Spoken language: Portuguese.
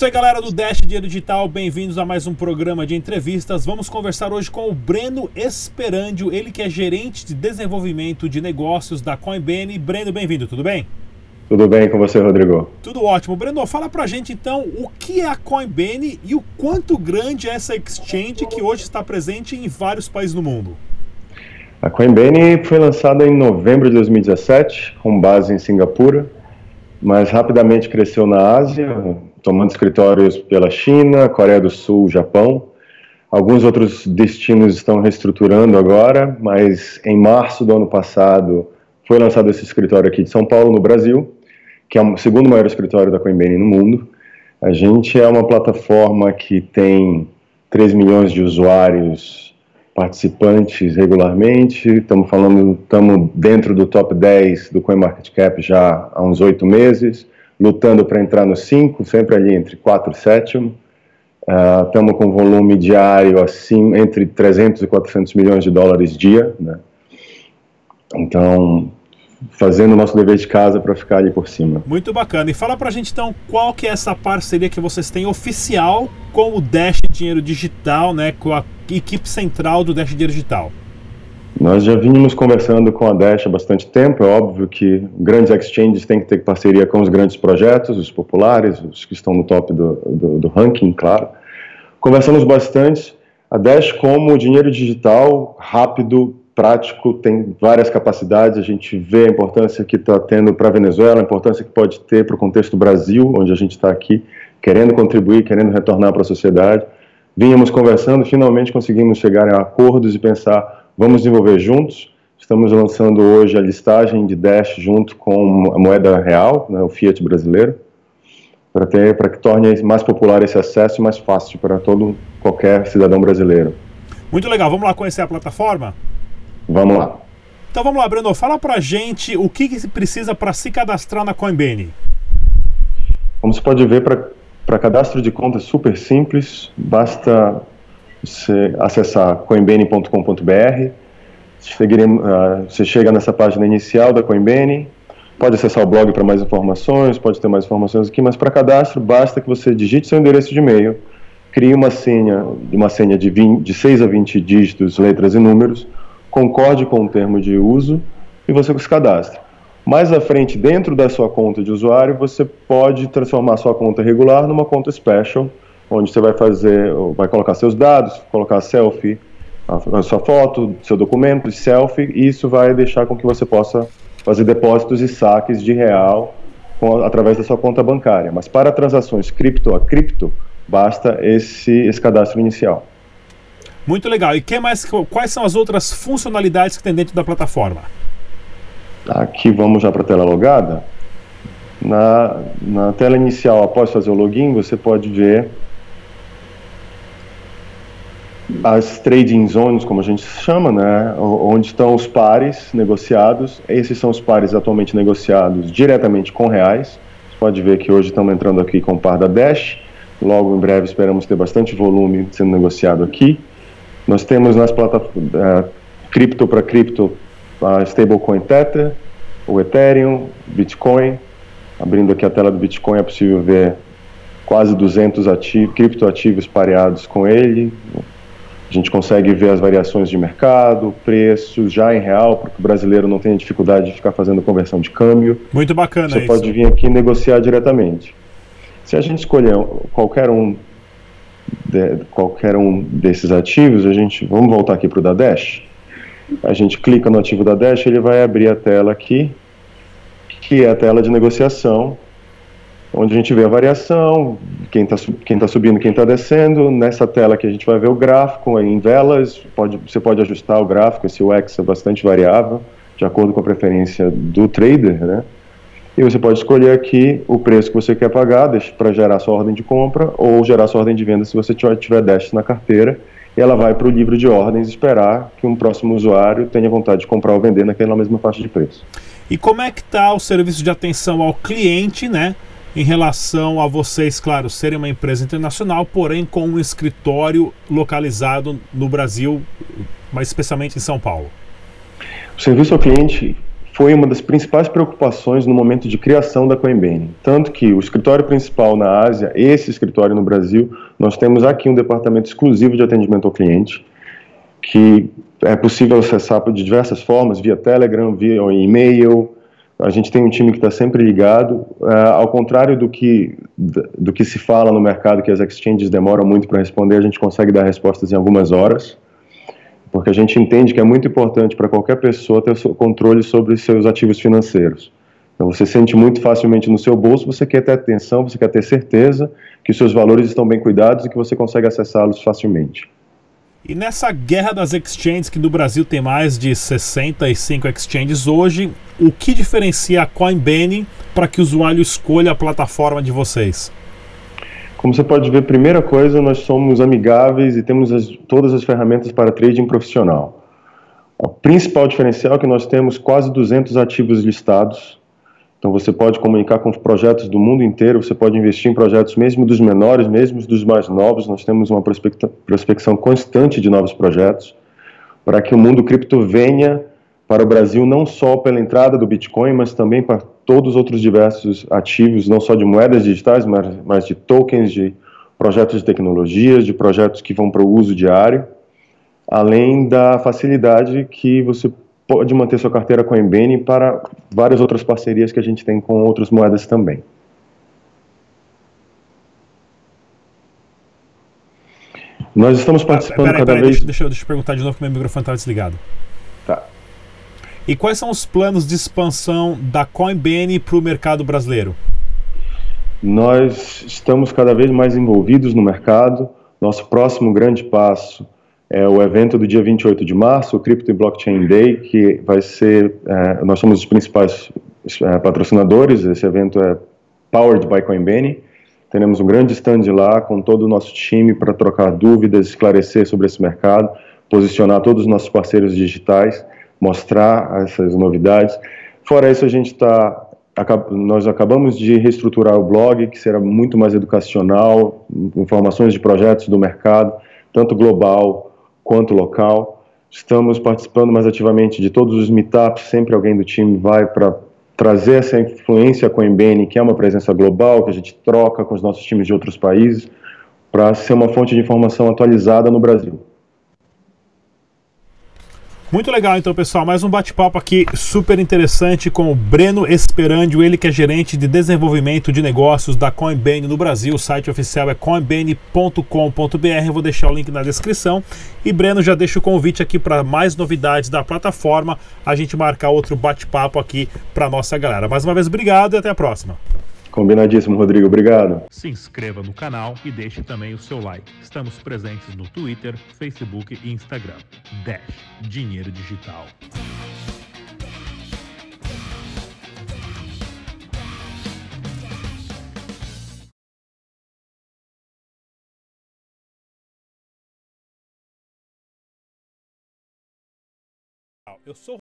E aí galera do Dash Dinheiro Digital, bem-vindos a mais um programa de entrevistas. Vamos conversar hoje com o Breno Esperandio, ele que é gerente de desenvolvimento de negócios da Coinbase. Breno, bem-vindo, tudo bem? Tudo bem com você, Rodrigo? Tudo ótimo. Breno, fala pra gente então o que é a Coinbase e o quanto grande é essa exchange que hoje está presente em vários países do mundo. A Coinbase foi lançada em novembro de 2017, com base em Singapura, mas rapidamente cresceu na Ásia, tomando escritórios pela China, Coreia do Sul, Japão. Alguns outros destinos estão reestruturando agora, mas em março do ano passado foi lançado esse escritório aqui de São Paulo, no Brasil, que é o segundo maior escritório da Coinbase no mundo. A gente é uma plataforma que tem 3 milhões de usuários participantes regularmente. Estamos falando, estamos dentro do top 10 do CoinMarketCap já há uns oito meses lutando para entrar no 5, sempre ali entre 4 e 7. Estamos uh, com volume diário assim, entre 300 e 400 milhões de dólares dia. Né? Então, fazendo o nosso dever de casa para ficar ali por cima. Muito bacana. E fala para a gente então qual que é essa parceria que vocês têm oficial com o Dash Dinheiro Digital, né, com a equipe central do Dash Dinheiro Digital. Nós já vínhamos conversando com a Dash há bastante tempo. É óbvio que grandes exchanges têm que ter parceria com os grandes projetos, os populares, os que estão no top do, do, do ranking, claro. Conversamos bastante. A Dash, como dinheiro digital, rápido, prático, tem várias capacidades. A gente vê a importância que está tendo para a Venezuela, a importância que pode ter para o contexto Brasil, onde a gente está aqui, querendo contribuir, querendo retornar para a sociedade. Vínhamos conversando, finalmente conseguimos chegar a acordos e pensar Vamos desenvolver juntos. Estamos lançando hoje a listagem de Dash junto com a moeda real, né, o Fiat brasileiro, para ter para que torne mais popular esse acesso e mais fácil para todo qualquer cidadão brasileiro. Muito legal. Vamos lá conhecer a plataforma? Vamos lá. Então vamos lá, Breno. Fala para gente o que, que se precisa para se cadastrar na Coinbase. Como você pode ver, para cadastro de conta é super simples. Basta você acessar coinbane.com.br, ah, você chega nessa página inicial da Coinbane, pode acessar o blog para mais informações, pode ter mais informações aqui, mas para cadastro basta que você digite seu endereço de e-mail, crie uma senha, uma senha de, 20, de 6 a 20 dígitos, letras e números, concorde com o termo de uso e você se cadastra. Mais à frente, dentro da sua conta de usuário, você pode transformar sua conta regular numa conta special, onde você vai fazer, vai colocar seus dados, colocar selfie, a, sua foto, seu documento, selfie, e isso vai deixar com que você possa fazer depósitos e saques de real com, através da sua conta bancária. Mas para transações cripto a cripto, basta esse, esse cadastro inicial. Muito legal. E que mais, quais são as outras funcionalidades que tem dentro da plataforma? Aqui vamos já para a tela logada. Na, na tela inicial, após fazer o login, você pode ver as trading zones, como a gente chama, né, onde estão os pares negociados. Esses são os pares atualmente negociados diretamente com reais. Você pode ver que hoje estamos entrando aqui com o par da Dash. Logo em breve esperamos ter bastante volume sendo negociado aqui. Nós temos nas plataformas uh, cripto para cripto a stablecoin Tether, o Ethereum, Bitcoin. Abrindo aqui a tela do Bitcoin é possível ver quase 200 ativos, criptoativos pareados com ele, a gente consegue ver as variações de mercado, preços já em real, porque o brasileiro não tem dificuldade de ficar fazendo conversão de câmbio. Muito bacana Você isso. pode vir aqui negociar diretamente. Se a gente escolher qualquer um, de, qualquer um desses ativos, a gente vamos voltar aqui para o da Dash. A gente clica no ativo da Dash, ele vai abrir a tela aqui, que é a tela de negociação onde a gente vê a variação, quem está quem tá subindo, quem está descendo. Nessa tela aqui a gente vai ver o gráfico em velas, pode, você pode ajustar o gráfico, esse UX é bastante variável, de acordo com a preferência do trader, né? E você pode escolher aqui o preço que você quer pagar para gerar sua ordem de compra ou gerar sua ordem de venda se você tiver Dash na carteira. E ela vai para o livro de ordens esperar que um próximo usuário tenha vontade de comprar ou vender naquela mesma faixa de preço. E como é que está o serviço de atenção ao cliente, né? Em relação a vocês, claro, serem uma empresa internacional, porém com um escritório localizado no Brasil, mas especialmente em São Paulo? O serviço ao cliente foi uma das principais preocupações no momento de criação da Coinbase. Tanto que o escritório principal na Ásia, esse escritório no Brasil, nós temos aqui um departamento exclusivo de atendimento ao cliente, que é possível acessar de diversas formas, via Telegram, via e-mail. A gente tem um time que está sempre ligado. Uh, ao contrário do que, do que se fala no mercado, que as exchanges demoram muito para responder, a gente consegue dar respostas em algumas horas porque a gente entende que é muito importante para qualquer pessoa ter o controle sobre seus ativos financeiros. Então você sente muito facilmente no seu bolso, você quer ter atenção, você quer ter certeza que seus valores estão bem cuidados e que você consegue acessá-los facilmente. E nessa guerra das exchanges, que no Brasil tem mais de 65 exchanges hoje, o que diferencia a Coinbase para que o usuário escolha a plataforma de vocês? Como você pode ver, primeira coisa, nós somos amigáveis e temos as, todas as ferramentas para trading profissional. O principal diferencial é que nós temos quase 200 ativos listados. Então você pode comunicar com projetos do mundo inteiro, você pode investir em projetos mesmo dos menores, mesmo dos mais novos. Nós temos uma prospecção constante de novos projetos para que o mundo cripto venha para o Brasil não só pela entrada do Bitcoin, mas também para todos os outros diversos ativos, não só de moedas digitais, mas, mas de tokens, de projetos de tecnologias, de projetos que vão para o uso diário, além da facilidade que você pode manter sua carteira com a Embene para várias outras parcerias que a gente tem com outras moedas também. Nós estamos participando ah, peraí, cada peraí, vez... Deixa, deixa, eu perguntar de novo que meu microfone estava desligado. Tá. E quais são os planos de expansão da Coinbase para o mercado brasileiro? Nós estamos cada vez mais envolvidos no mercado. Nosso próximo grande passo é o evento do dia 28 de março, o Crypto Blockchain Day, que vai ser. É, nós somos os principais é, patrocinadores. Esse evento é powered by Coinbase. Teremos um grande stand lá com todo o nosso time para trocar dúvidas, esclarecer sobre esse mercado, posicionar todos os nossos parceiros digitais mostrar essas novidades. Fora isso, a gente está nós acabamos de reestruturar o blog, que será muito mais educacional, informações de projetos do mercado, tanto global quanto local. Estamos participando mais ativamente de todos os meetups, sempre alguém do time vai para trazer essa influência com a Embene, que é uma presença global, que a gente troca com os nossos times de outros países, para ser uma fonte de informação atualizada no Brasil. Muito legal, então, pessoal. Mais um bate-papo aqui super interessante com o Breno Esperandio, ele que é gerente de desenvolvimento de negócios da Coinbase no Brasil. O site oficial é coinbase.com.br. Vou deixar o link na descrição. E Breno, já deixa o convite aqui para mais novidades da plataforma. A gente marcar outro bate-papo aqui para nossa galera. Mais uma vez, obrigado e até a próxima. Combinadíssimo, Rodrigo. Obrigado. Se inscreva no canal e deixe também o seu like. Estamos presentes no Twitter, Facebook e Instagram. Dash Dinheiro Digital. Eu sou